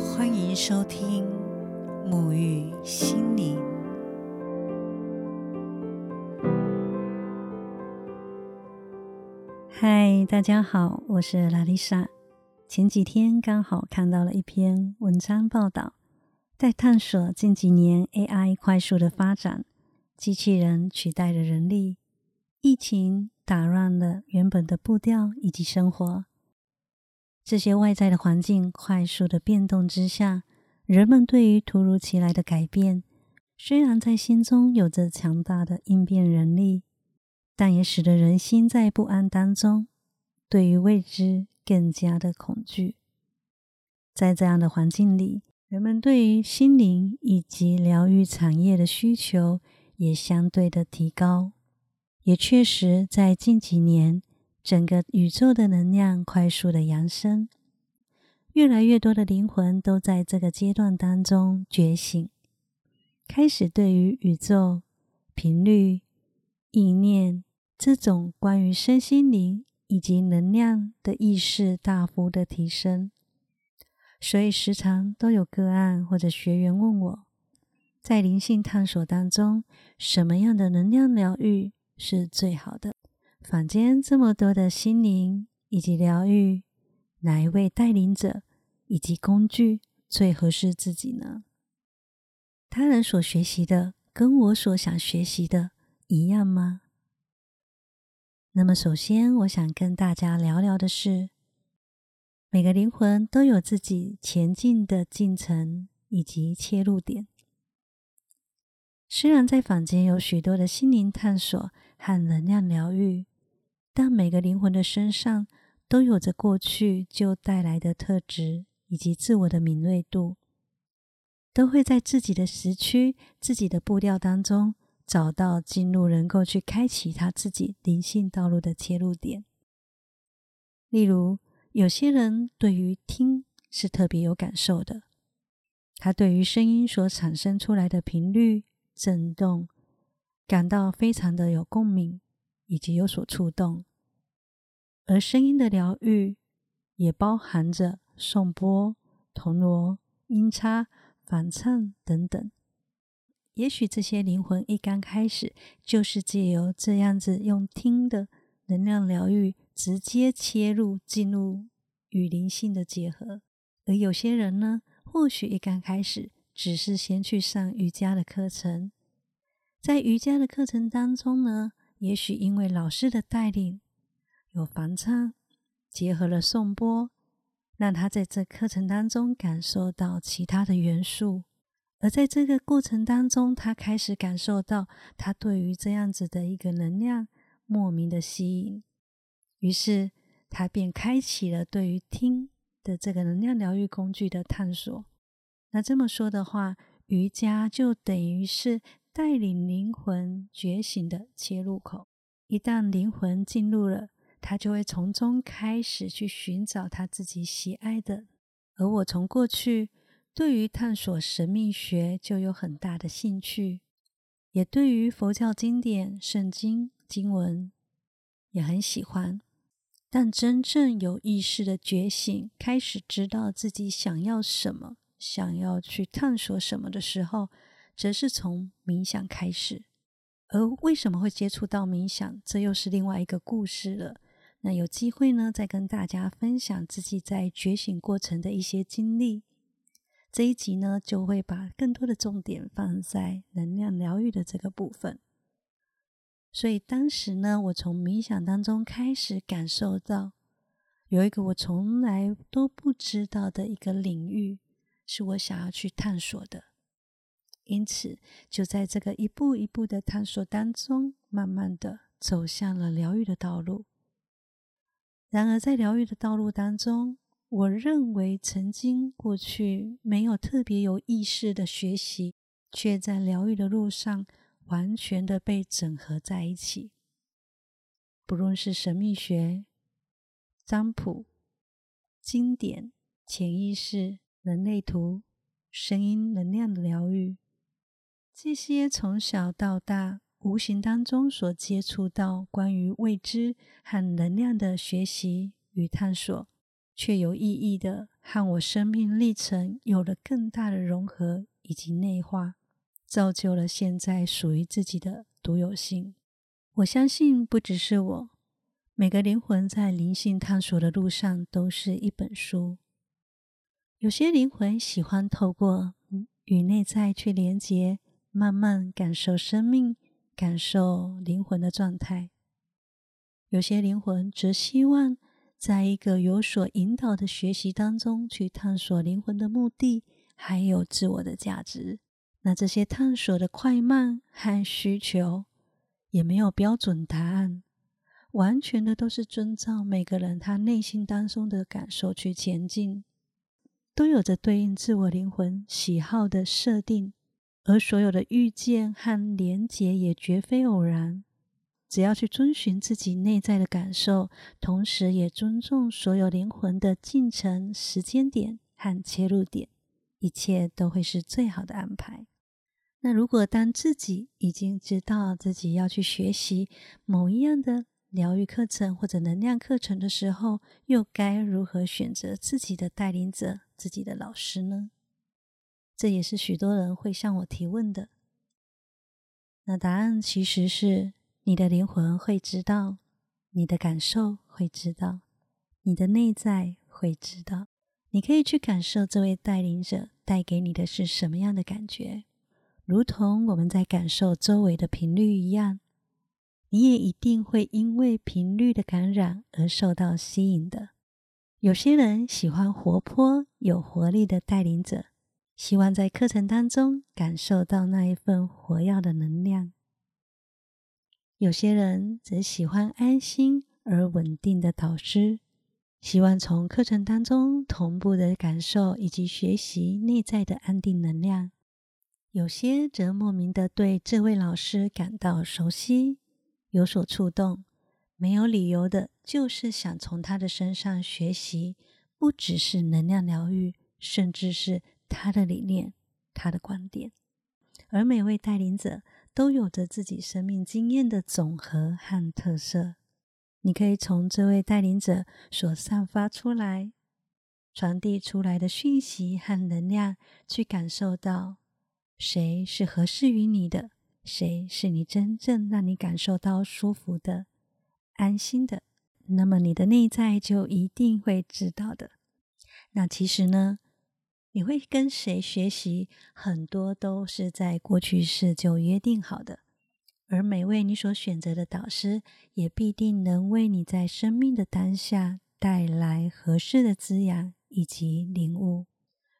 欢迎收听沐浴心灵。嗨，大家好，我是拉丽莎。前几天刚好看到了一篇文章报道，在探索近几年 AI 快速的发展，机器人取代了人力，疫情打乱了原本的步调以及生活。这些外在的环境快速的变动之下，人们对于突如其来的改变，虽然在心中有着强大的应变能力，但也使得人心在不安当中，对于未知更加的恐惧。在这样的环境里，人们对于心灵以及疗愈产业的需求也相对的提高，也确实在近几年。整个宇宙的能量快速的扬升，越来越多的灵魂都在这个阶段当中觉醒，开始对于宇宙频率、意念这种关于身心灵以及能量的意识大幅的提升。所以时常都有个案或者学员问我，在灵性探索当中，什么样的能量疗愈是最好的？坊间这么多的心灵以及疗愈，哪一位带领者以及工具最合适自己呢？他人所学习的跟我所想学习的一样吗？那么，首先我想跟大家聊聊的是，每个灵魂都有自己前进的进程以及切入点。虽然在坊间有许多的心灵探索和能量疗愈。但每个灵魂的身上都有着过去就带来的特质，以及自我的敏锐度，都会在自己的时区、自己的步调当中找到进入，能够去开启他自己灵性道路的切入点。例如，有些人对于听是特别有感受的，他对于声音所产生出来的频率震动感到非常的有共鸣。以及有所触动，而声音的疗愈也包含着颂钵、铜锣、音叉、反唱等等。也许这些灵魂一刚开始就是借由这样子用听的能量疗愈，直接切入进入与灵性的结合。而有些人呢，或许一刚开始只是先去上瑜伽的课程，在瑜伽的课程当中呢。也许因为老师的带领，有梵唱结合了颂钵，让他在这课程当中感受到其他的元素，而在这个过程当中，他开始感受到他对于这样子的一个能量莫名的吸引，于是他便开启了对于听的这个能量疗愈工具的探索。那这么说的话，瑜伽就等于是。带领灵魂觉醒的切入口，一旦灵魂进入了，他就会从中开始去寻找他自己喜爱的。而我从过去对于探索神秘学就有很大的兴趣，也对于佛教经典、圣经经文也很喜欢。但真正有意识的觉醒，开始知道自己想要什么，想要去探索什么的时候。则是从冥想开始，而为什么会接触到冥想，这又是另外一个故事了。那有机会呢，再跟大家分享自己在觉醒过程的一些经历。这一集呢，就会把更多的重点放在能量疗愈的这个部分。所以当时呢，我从冥想当中开始感受到，有一个我从来都不知道的一个领域，是我想要去探索的。因此，就在这个一步一步的探索当中，慢慢的走向了疗愈的道路。然而，在疗愈的道路当中，我认为曾经过去没有特别有意识的学习，却在疗愈的路上完全的被整合在一起。不论是神秘学、占卜、经典、潜意识、人类图、声音能量的疗愈。这些从小到大无形当中所接触到关于未知和能量的学习与探索，却有意义的和我生命历程有了更大的融合以及内化，造就了现在属于自己的独有性。我相信，不只是我，每个灵魂在灵性探索的路上都是一本书。有些灵魂喜欢透过与内在去连接，慢慢感受生命，感受灵魂的状态。有些灵魂则希望在一个有所引导的学习当中去探索灵魂的目的，还有自我的价值。那这些探索的快慢和需求也没有标准答案，完全的都是遵照每个人他内心当中的感受去前进，都有着对应自我灵魂喜好的设定，而所有的遇见和连结也绝非偶然。只要去遵循自己内在的感受，同时也尊重所有灵魂的进程、时间点和切入点，一切都会是最好的安排。那如果当自己已经知道自己要去学习某一样的疗愈课程或者能量课程的时候，又该如何选择自己的带领者、自己的老师呢？这也是许多人会向我提问的。那答案其实是。你的灵魂会知道，你的感受会知道，你的内在会知道。你可以去感受这位带领者带给你的是什么样的感觉，如同我们在感受周围的频率一样，你也一定会因为频率的感染而受到吸引的。有些人喜欢活泼有活力的带领者，希望在课程当中感受到那一份活跃的能量。有些人则喜欢安心而稳定的导师，希望从课程当中同步的感受以及学习内在的安定能量。有些则莫名的对这位老师感到熟悉，有所触动，没有理由的，就是想从他的身上学习，不只是能量疗愈，甚至是他的理念、他的观点。而每位带领者。都有着自己生命经验的总和和特色。你可以从这位带领者所散发出来、传递出来的讯息和能量，去感受到谁是合适于你的，谁是你真正让你感受到舒服的、安心的。那么你的内在就一定会知道的。那其实呢？你会跟谁学习？很多都是在过去式就约定好的，而每位你所选择的导师，也必定能为你在生命的当下带来合适的滋养以及领悟。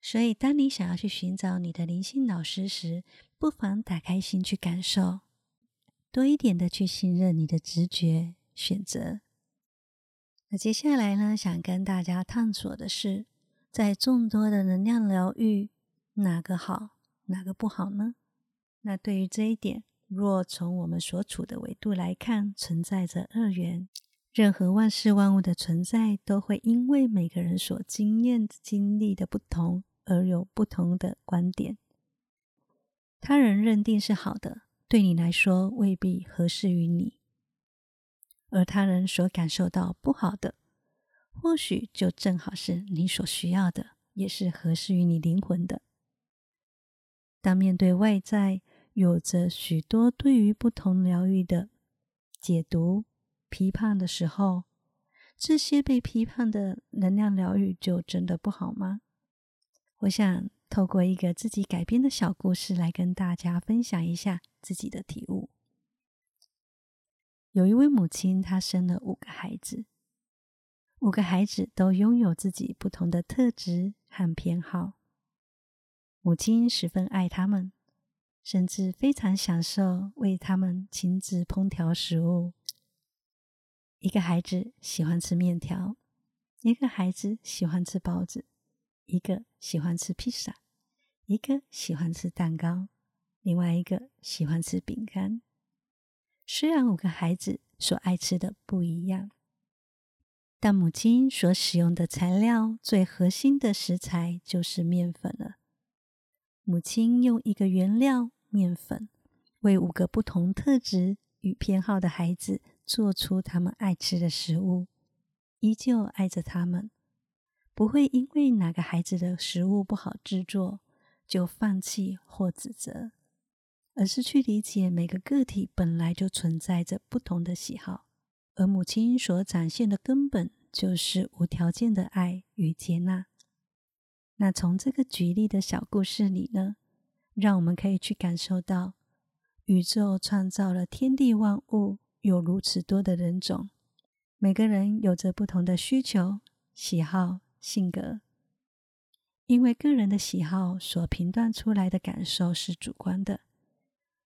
所以，当你想要去寻找你的灵性老师时，不妨打开心去感受，多一点的去信任你的直觉选择。那接下来呢，想跟大家探索的是。在众多的能量疗愈，哪个好，哪个不好呢？那对于这一点，若从我们所处的维度来看，存在着二元。任何万事万物的存在，都会因为每个人所经验经历的不同，而有不同的观点。他人认定是好的，对你来说未必合适于你；而他人所感受到不好的。或许就正好是你所需要的，也是合适于你灵魂的。当面对外在有着许多对于不同疗愈的解读、批判的时候，这些被批判的能量疗愈就真的不好吗？我想透过一个自己改编的小故事来跟大家分享一下自己的体悟。有一位母亲，她生了五个孩子。五个孩子都拥有自己不同的特质和偏好，母亲十分爱他们，甚至非常享受为他们亲自烹调食物。一个孩子喜欢吃面条，一个孩子喜欢吃包子，一个喜欢吃披萨，一个喜欢吃蛋糕，另外一个喜欢吃饼干。虽然五个孩子所爱吃的不一样。但母亲所使用的材料最核心的食材就是面粉了。母亲用一个原料面粉，为五个不同特质与偏好的孩子做出他们爱吃的食物，依旧爱着他们，不会因为哪个孩子的食物不好制作就放弃或指责，而是去理解每个个体本来就存在着不同的喜好，而母亲所展现的根本就是无条件的爱与接纳。那从这个举例的小故事里呢，让我们可以去感受到，宇宙创造了天地万物，有如此多的人种，每个人有着不同的需求、喜好。性格，因为个人的喜好所评断出来的感受是主观的，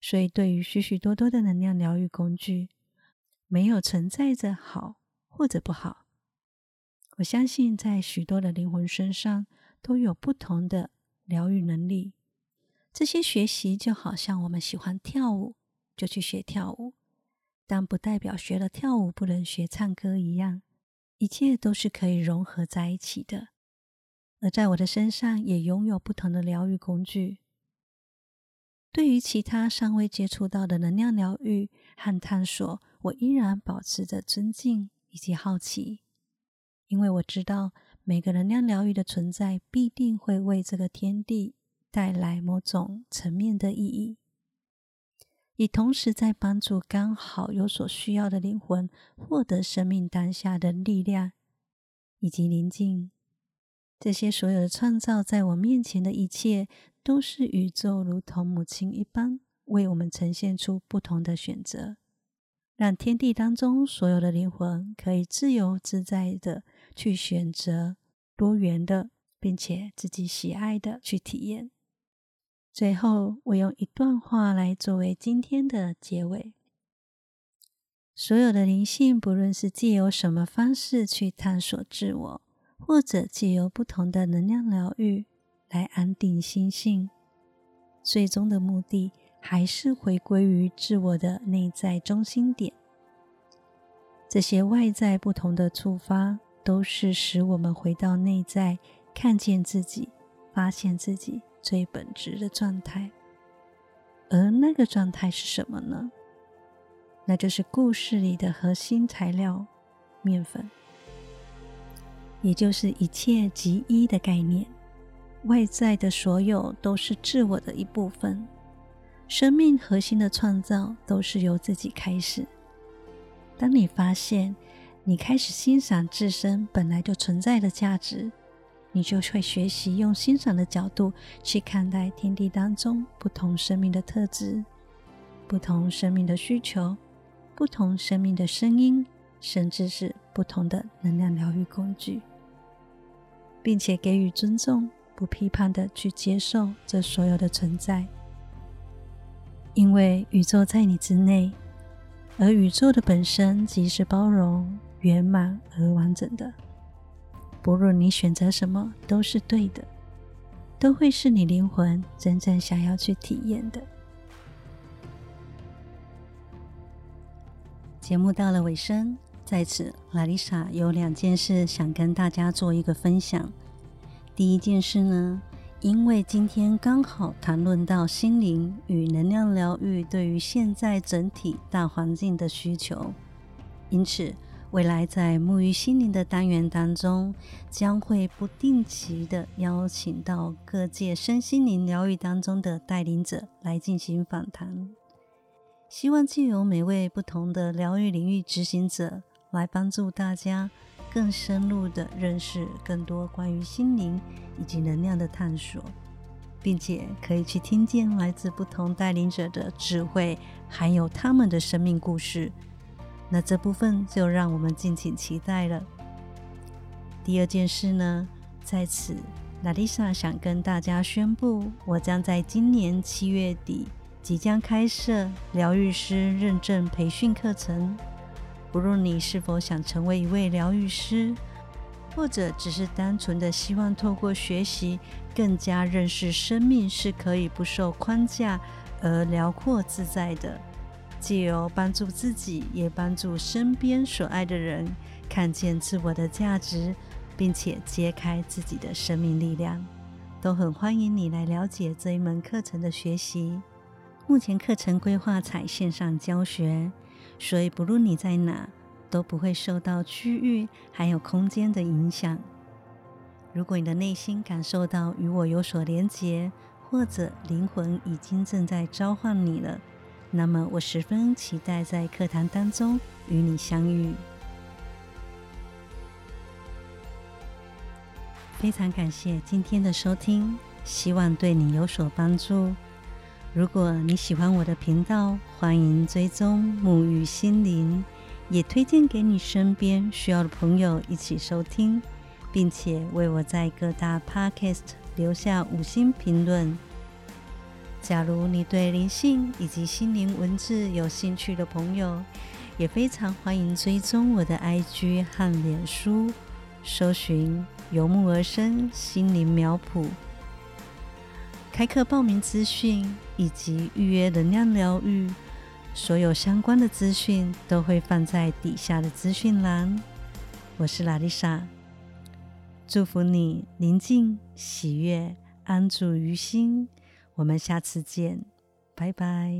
所以对于许许多多的能量疗愈工具，没有存在着好或者不好。我相信，在许多的灵魂身上都有不同的疗愈能力。这些学习就好像我们喜欢跳舞，就去学跳舞，但不代表学了跳舞不能学唱歌一样。一切都是可以融合在一起的，而在我的身上也拥有不同的疗愈工具。对于其他尚未接触到的能量疗愈和探索，我依然保持着尊敬以及好奇，因为我知道每个能量疗愈的存在必定会为这个天地带来某种层面的意义。也同时在帮助刚好有所需要的灵魂获得生命当下的力量以及宁静。这些所有的创造在我面前的一切，都是宇宙如同母亲一般，为我们呈现出不同的选择，让天地当中所有的灵魂可以自由自在的去选择多元的，并且自己喜爱的去体验。最后，我用一段话来作为今天的结尾：所有的灵性，不论是借由什么方式去探索自我，或者借由不同的能量疗愈来安定心性，最终的目的还是回归于自我的内在中心点。这些外在不同的触发，都是使我们回到内在，看见自己，发现自己。最本质的状态，而那个状态是什么呢？那就是故事里的核心材料——面粉，也就是一切即一的概念。外在的所有都是自我的一部分，生命核心的创造都是由自己开始。当你发现你开始欣赏自身本来就存在的价值。你就会学习用欣赏的角度去看待天地当中不同生命的特质、不同生命的需求、不同生命的声音，甚至是不同的能量疗愈工具，并且给予尊重，不批判的去接受这所有的存在。因为宇宙在你之内，而宇宙的本身即是包容、圆满而完整的。不论你选择什么，都是对的，都会是你灵魂真正想要去体验的。节目到了尾声，在此，拉丽莎有两件事想跟大家做一个分享。第一件事呢，因为今天刚好谈论到心灵与能量疗愈对于现在整体大环境的需求，因此。未来在沐浴心灵的单元当中，将会不定期的邀请到各界身心灵疗愈当中的带领者来进行访谈，希望借由每位不同的疗愈领域执行者，来帮助大家更深入的认识更多关于心灵以及能量的探索，并且可以去听见来自不同带领者的智慧，还有他们的生命故事。那这部分就让我们敬请期待了。第二件事呢，在此，娜丽莎想跟大家宣布，我将在今年七月底即将开设疗愈师认证培训课程。不论你是否想成为一位疗愈师，或者只是单纯的希望透过学习，更加认识生命是可以不受框架而辽阔自在的。借由帮助自己，也帮助身边所爱的人看见自我的价值，并且揭开自己的生命力量，都很欢迎你来了解这一门课程的学习。目前课程规划采线上教学，所以不论你在哪，都不会受到区域还有空间的影响。如果你的内心感受到与我有所连结，或者灵魂已经正在召唤你了，那么我十分期待在课堂当中与你相遇。非常感谢今天的收听，希望对你有所帮助。如果你喜欢我的频道，欢迎追踪沐浴心灵，也推荐给你身边需要的朋友一起收听，并且为我在各大 Podcast 留下五星评论。假如你对灵性以及心灵文字有兴趣的朋友，也非常欢迎追踪我的 IG 和脸书，搜寻“由木而生心灵苗圃”。开课报名资讯以及预约能量疗愈，所有相关的资讯都会放在底下的资讯栏。我是拉丽莎，祝福你宁静、喜悦、安住于心。我们下次见，拜拜。